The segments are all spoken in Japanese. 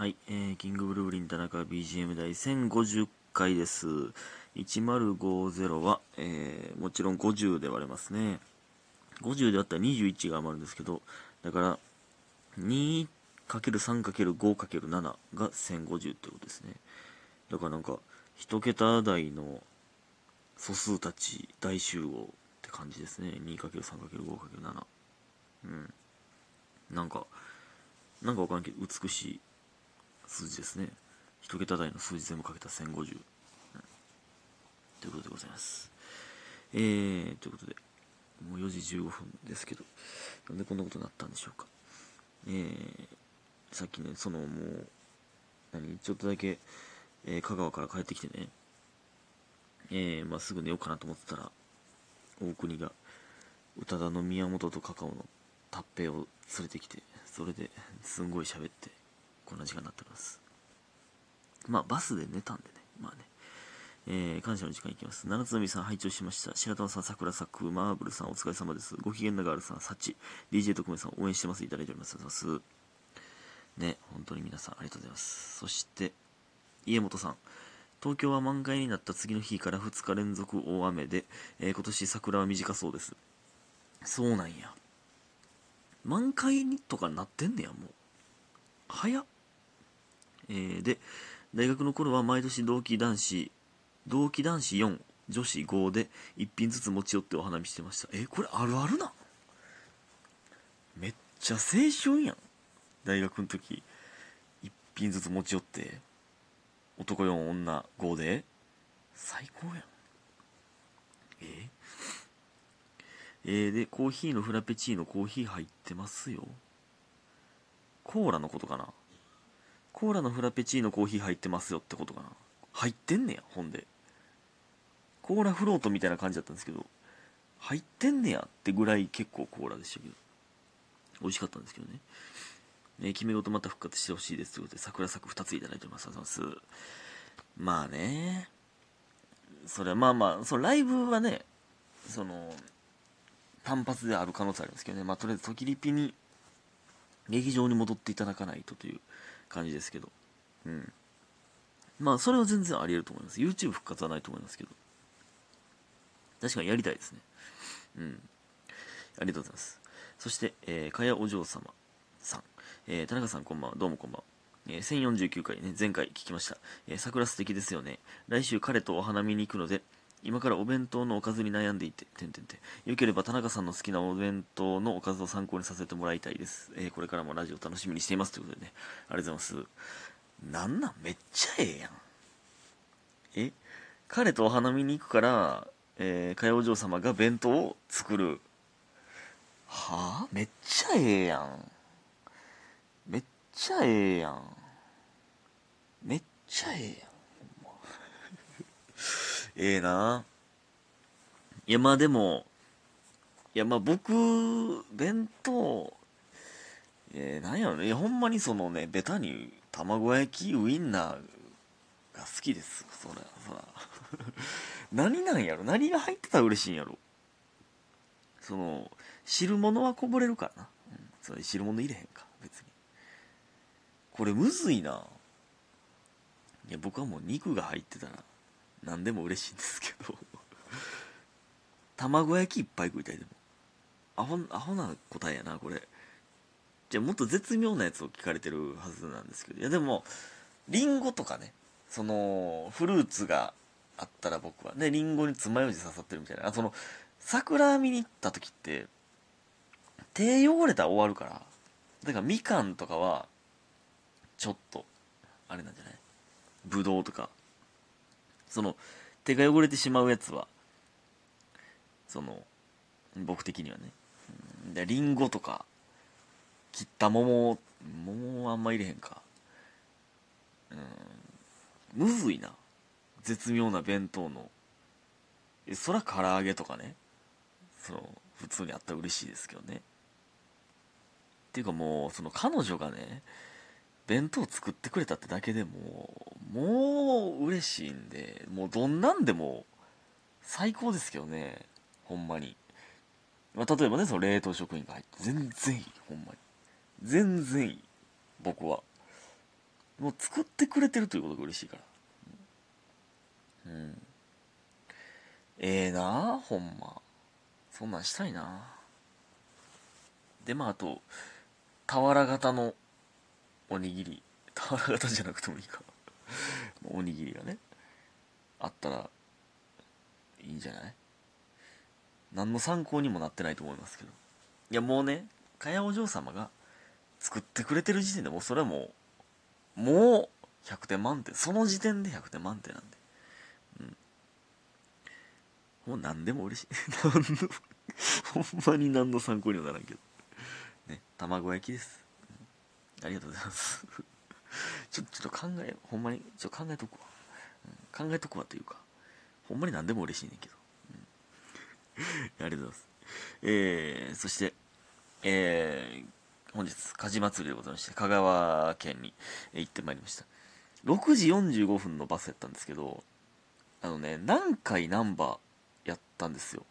はい、えー、キングブルーリン田中 BGM 第1050回です。1050は、えー、もちろん50で割れますね。50で割ったら21が余るんですけど、だから、2×3×5×7 が1050ってことですね。だからなんか、一桁台の素数たち大集合って感じですね。2×3×5×7。うん。なんか、なんかわからんけど、美しい数字ですね。一桁台の数字全部かけた1050。うん、ということでございます。えー、ということで、もう4時15分ですけど、なんでこんなことになったんでしょうか。えー、さっきね、そのもう、何、ちょっとだけ、えー香川から帰ってきてね、えー、まあ、すぐ寝ようかなと思ってたら、大国が、宇多田の宮本とカカオのタッペを連れてきて、それですんごい喋って、こんな時間になってます。まあ、バスで寝たんでね、まあね。えー、感謝の時間いきます。七つのみさん、拝聴しました。白玉さん、桜咲く、マーブルさん、お疲れ様です。ご機嫌なガールさん、サチ、DJ 特命さん、応援してます。いただいております。ありがとうございます。ね、本当に皆さん、ありがとうございます。そして、家元さん。東京は満開になった次の日から2日連続大雨で、えー今年桜は短そうです。そうなんや。満開にとかなってんねや、もう。早っ。えーで、大学の頃は毎年同期男子、同期男子4、女子5で1品ずつ持ち寄ってお花見してました。え、これあるあるなめっちゃ青春やん。大学の時、1品ずつ持ち寄って、男4、女5で、最高やん。ええーで、コーヒーのフラペチーノコーヒー入ってますよ。コーラのことかなコーラのフラペチーノコーヒー入ってますよってことかな入ってんねや、ほんで。コーラフロートみたいな感じだったんですけど、入ってんねやってぐらい結構コーラでしたけど。美味しかったんですけどね。ね決め事また復活してほしいですということで、桜咲く2ついただいてます。ありがとうございます。まあね。それはまあまあ、そのライブはね、その、単発である可能性ありますけどね。まあとりあえず、時リピに、劇場に戻っていただかないとという感じですけど。うん。まあ、それは全然あり得ると思います。YouTube 復活はないと思いますけど。確かにやりたいですね。うん。ありがとうございます。そして、えー、かやお嬢様さん。えー、田中さんこんばんは。どうもこんばんは。えー、1049回ね、前回聞きました。えー、桜素敵ですよね。来週彼とお花見に行くので、今からお弁当のおかずに悩んでいて、てんてんてん。よければ田中さんの好きなお弁当のおかずを参考にさせてもらいたいです。えーこれからもラジオ楽しみにしています。ということでね、ありがとうございます。なんなんめっちゃええやん。え？彼とお花見に行くから、えー、かやお嬢様が弁当を作る。はあ？めっちゃええやん。めっちゃええやん。めっちゃええやん。ほんまええな。いや、まあでも、いや、まあ僕、弁当、えー、なんやろね。いや、ほんまにそのね、ベタに卵焼き、ウインナーが好きです。そら、そら。何なんやろ何が入ってたら嬉しいんやろその、汁物はこぼれるからな。うん、それ汁物入れへんか、別に。これむずいな。いや、僕はもう肉が入ってたら、何でも嬉しいんですけど。卵焼きいっぱい食いたいでも。アホ、アホな答えやな、これ。じゃあもっと絶妙なやつを聞かれてるはずなんですけど。いやでも、リンゴとかね、その、フルーツがあったら僕はね、リンゴに爪楊枝刺さってるみたいな。あその、桜見に行った時って、手汚れたら終わるから。だからみかんとかは、ちょっと、あれなんじゃない？ぶどうとか。その、手が汚れてしまうやつは、その、僕的にはね。で、リンゴとか、切った桃、桃はあんま入れへんか。うん。むずいな。絶妙な弁当の。え、そら唐揚げとかね。その、普通にあったら嬉しいですけどね。っていうかもう、その彼女がね、弁当作ってくれたってだけでもう、もう嬉しいんで、もうどんなんでも最高ですけどね。ほんまに。まあ、例えばね、その冷凍食品が入って、全然いい、ほんまに。全然いい。僕は。もう作ってくれてるということが嬉しいからうんええなほんまそんなんしたいなでまああと俵型のおにぎり俵型じゃなくてもいいか。おにぎりがねあったらいいんじゃない？何の参考にもなってないと思いますけど。いやもうねかやお嬢様が作ってくれてる時点でもうそれはもうもう100点満点。その時点で100点満点なんで。うん。もう何でも嬉しい。何のほんまに何の参考にもならんけど。ね卵焼きです、ありがとうございます。ちょちょっと考えほんまにちょっと考えとくわ、うん考えとくわというかほんまに何でも嬉しいねんけど、うん。ありがとうございます。えー、そしてえー、本日火事祭りでございまして香川県にえ行ってまいりました。6時45分のバスやったんですけどあのね南海難波やったんですよ。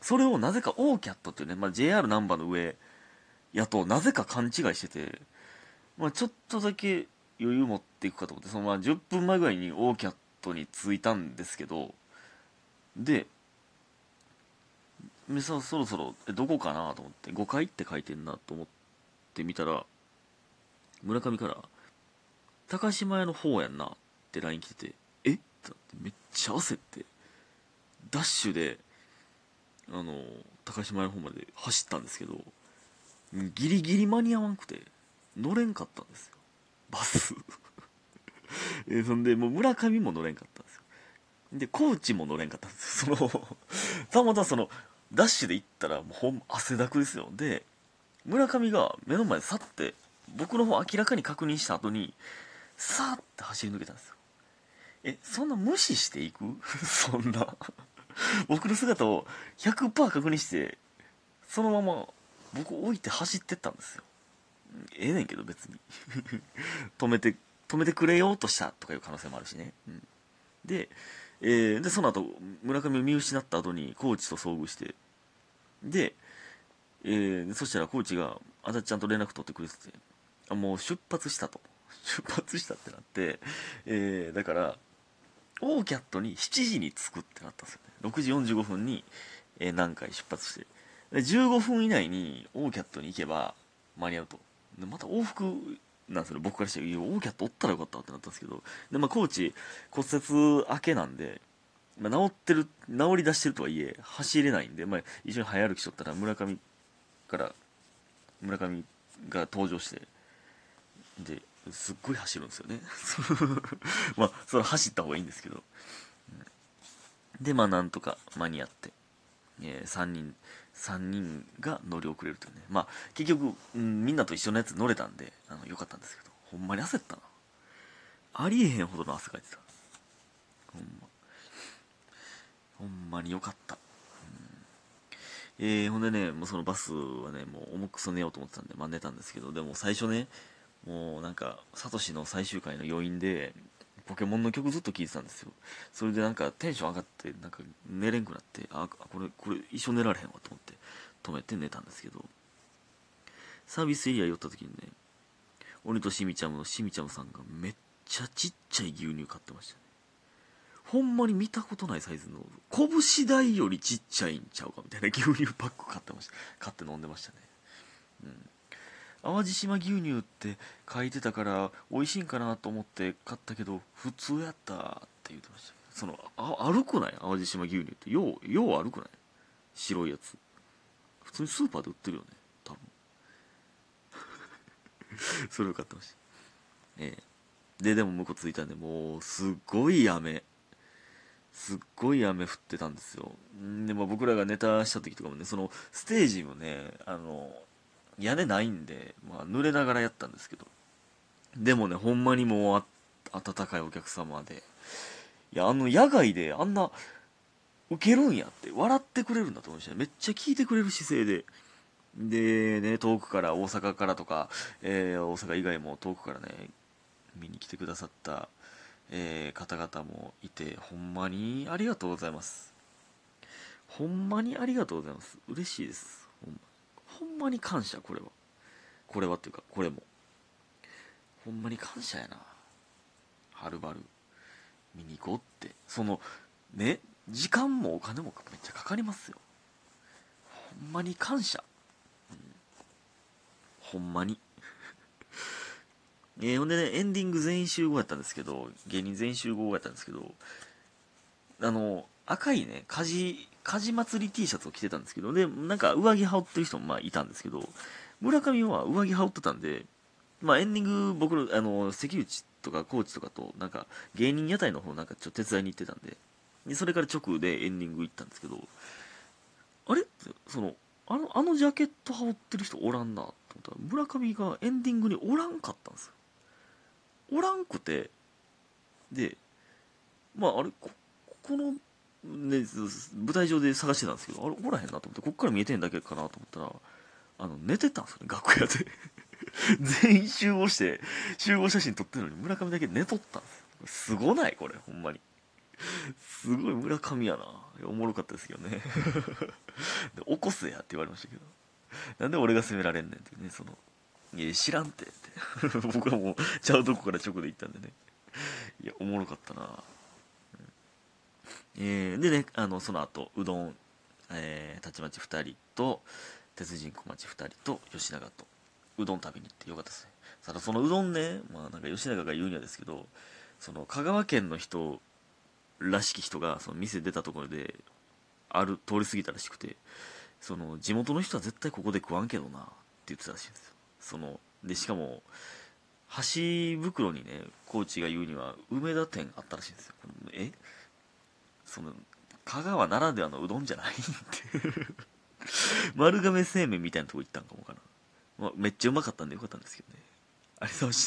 それをなぜかオーキャットっていうね、まあ、JR 難波の上やとなぜか勘違いしてて、まあ、ちょっとだけ余裕持っていくかと思ってそのまあ10分前ぐらいにオーキャットに着いたんですけどででそそろそろえどこかなと思って5階って書いてんなと思ってみたら村上から「高島屋の方やんな」って LINE 来てて「え？っ?」ってなってめっちゃ焦ってダッシュであの高島屋の方まで走ったんですけどギリギリ間に合わんくて乗れんかったんですよ。バス。えそんでもう村上も乗れんかったんですよ。でコーチも乗れんかったんですよ。そのたまたまそのダッシュで行ったらもうほん汗だくですよ。で村上が目の前で去って僕の方明らかに確認した後にさーって走り抜けたんですよ。えそんな無視していく？そんな。僕の姿を100%確認してそのまま僕を置いて走ってったんですよ。ええねんけど別に。止めて止めてくれようとしたとかいう可能性もあるしね、うん、で,、えーでその後村上を見失った後にコーチと遭遇して。で、えーそしたらコーチがあだちゃんと連絡取ってくれててあもう出発したと。出発したってなって、えーだからオーキャットに7時に着くってなったんですよね。6時45分に、えー何回出発して。で15分以内にオーキャットに行けば間に合うと。また往復なんですよ僕からしていやオーキャットおったらよかったってなったんですけど。で、まあ、コーチ骨折明けなんで、まあ、治ってる治り出してるとはいえ走れないんで、まあ、一緒に早歩きしとったら村上から村上が登場してですっごい走るんですよね。まあそれ走った方がいいんですけど。でまあなんとか間に合って、えー3人3人が乗り遅れるというね。まあ結局、うん、みんなと一緒のやつ乗れたんであのよかったんですけど。ほんまに焦ったな。ありえへんほどの汗かいてた。ほんま。ほんまによかった、うん。えー、ほんでねもうそのバスはねもう重くそ寝ようと思ってたんで、まあ、寝たんですけどでも最初ねもうなんかサトシの最終回の余韻でポケモンの曲ずっと聴いてたんですよ。それでなんかテンション上がってなんか寝れんくなってあこれこれ一生寝られへんわと思って止めて寝たんですけどサービスエリア寄った時にね鬼としみちゃむのしみちゃむさんがめっちゃちっちゃい牛乳買ってましたね。ほんまに見たことないサイズの拳大よりちっちゃいんちゃうかみたいな牛乳パック買ってました。買って飲んでましたね。うん。淡路島牛乳って書いてたから美味しいんかなと思って買ったけど普通やったって言ってましたそのあ悪くない？淡路島牛乳って。ようよう悪くない？白いやつ。普通にスーパーで売ってるよね。多分。それを買ってました。ええ。ででも向こう着いたんでもうすっごい雨。すっごい雨降ってたんですよ。でも僕らがネタした時とかもねそのステージもねあの屋根ないんで、まあ、濡れながらやったんですけど。でもねほんまにもう温かいお客様で。いやあの野外であんなウケるんやって笑ってくれるんだと思いましたね。めっちゃ聞いてくれる姿勢で。でね遠くから大阪からとか、えー大阪以外も遠くからね見に来てくださった、えー方々もいてほんまにありがとうございます。ほんまにありがとうございます。嬉しいです。ほんまに感謝これは。これはっていうかこれも。ほんまに感謝やな。はるばる。見に行こうって。そのね時間もお金もめっちゃかかりますよ。ほんまに感謝、うん、ほんまに。えー、ほんでねエンディング全員集合やったんですけど芸人全員集合やったんですけどあの赤いね火事火事祭り T シャツを着てたんですけどでなんか上着羽織ってる人もまあいたんですけど村上は上着羽織ってたんでまあエンディング僕のあの関口とかコーチとかとなんか芸人屋台の方なんかちょっと手伝いに行ってたんででそれから直でエンディング行ったんですけどあれ？そのあのあのジャケット羽織ってる人おらんなと思った。ら村上がエンディングにおらんかったんですよ。おらんくてでまああれここの、ね、舞台上で探してたんですけどあれおらへんなと思ってこっから見えてんだけかなと思ったらあの寝てたんですよね楽屋で。全員集合して集合写真撮ってるのに村上だけ寝とったんですすごないこれほんまに。すごい村上やな。おもろかったですけどね。で起こせやって言われましたけど。なんで俺が責められんねんってねそのいや知らんてって。僕はもうちゃうとこから直で行ったんでね。いやおもろかったな、えー、でねあのその後うどん、えー、たちまち2人と鉄人小町2人と吉永とうどん食べに行ってよかったですね。ただそのうどんねまあなんか吉永が言うにはですけどその香川県の人らしき人がその店出たところである通り過ぎたらしくてその地元の人は絶対ここで食わんけどなって言ってたらしいんですよ。そのでしかも箸袋にねコーチが言うには梅田店あったらしいんですよ。え？その香川ならではのうどんじゃないって丸亀製麺みたいなとこ行ったんかもかな、まあ、めっちゃうまかったんでよかったんですけどね。ありがとうございました。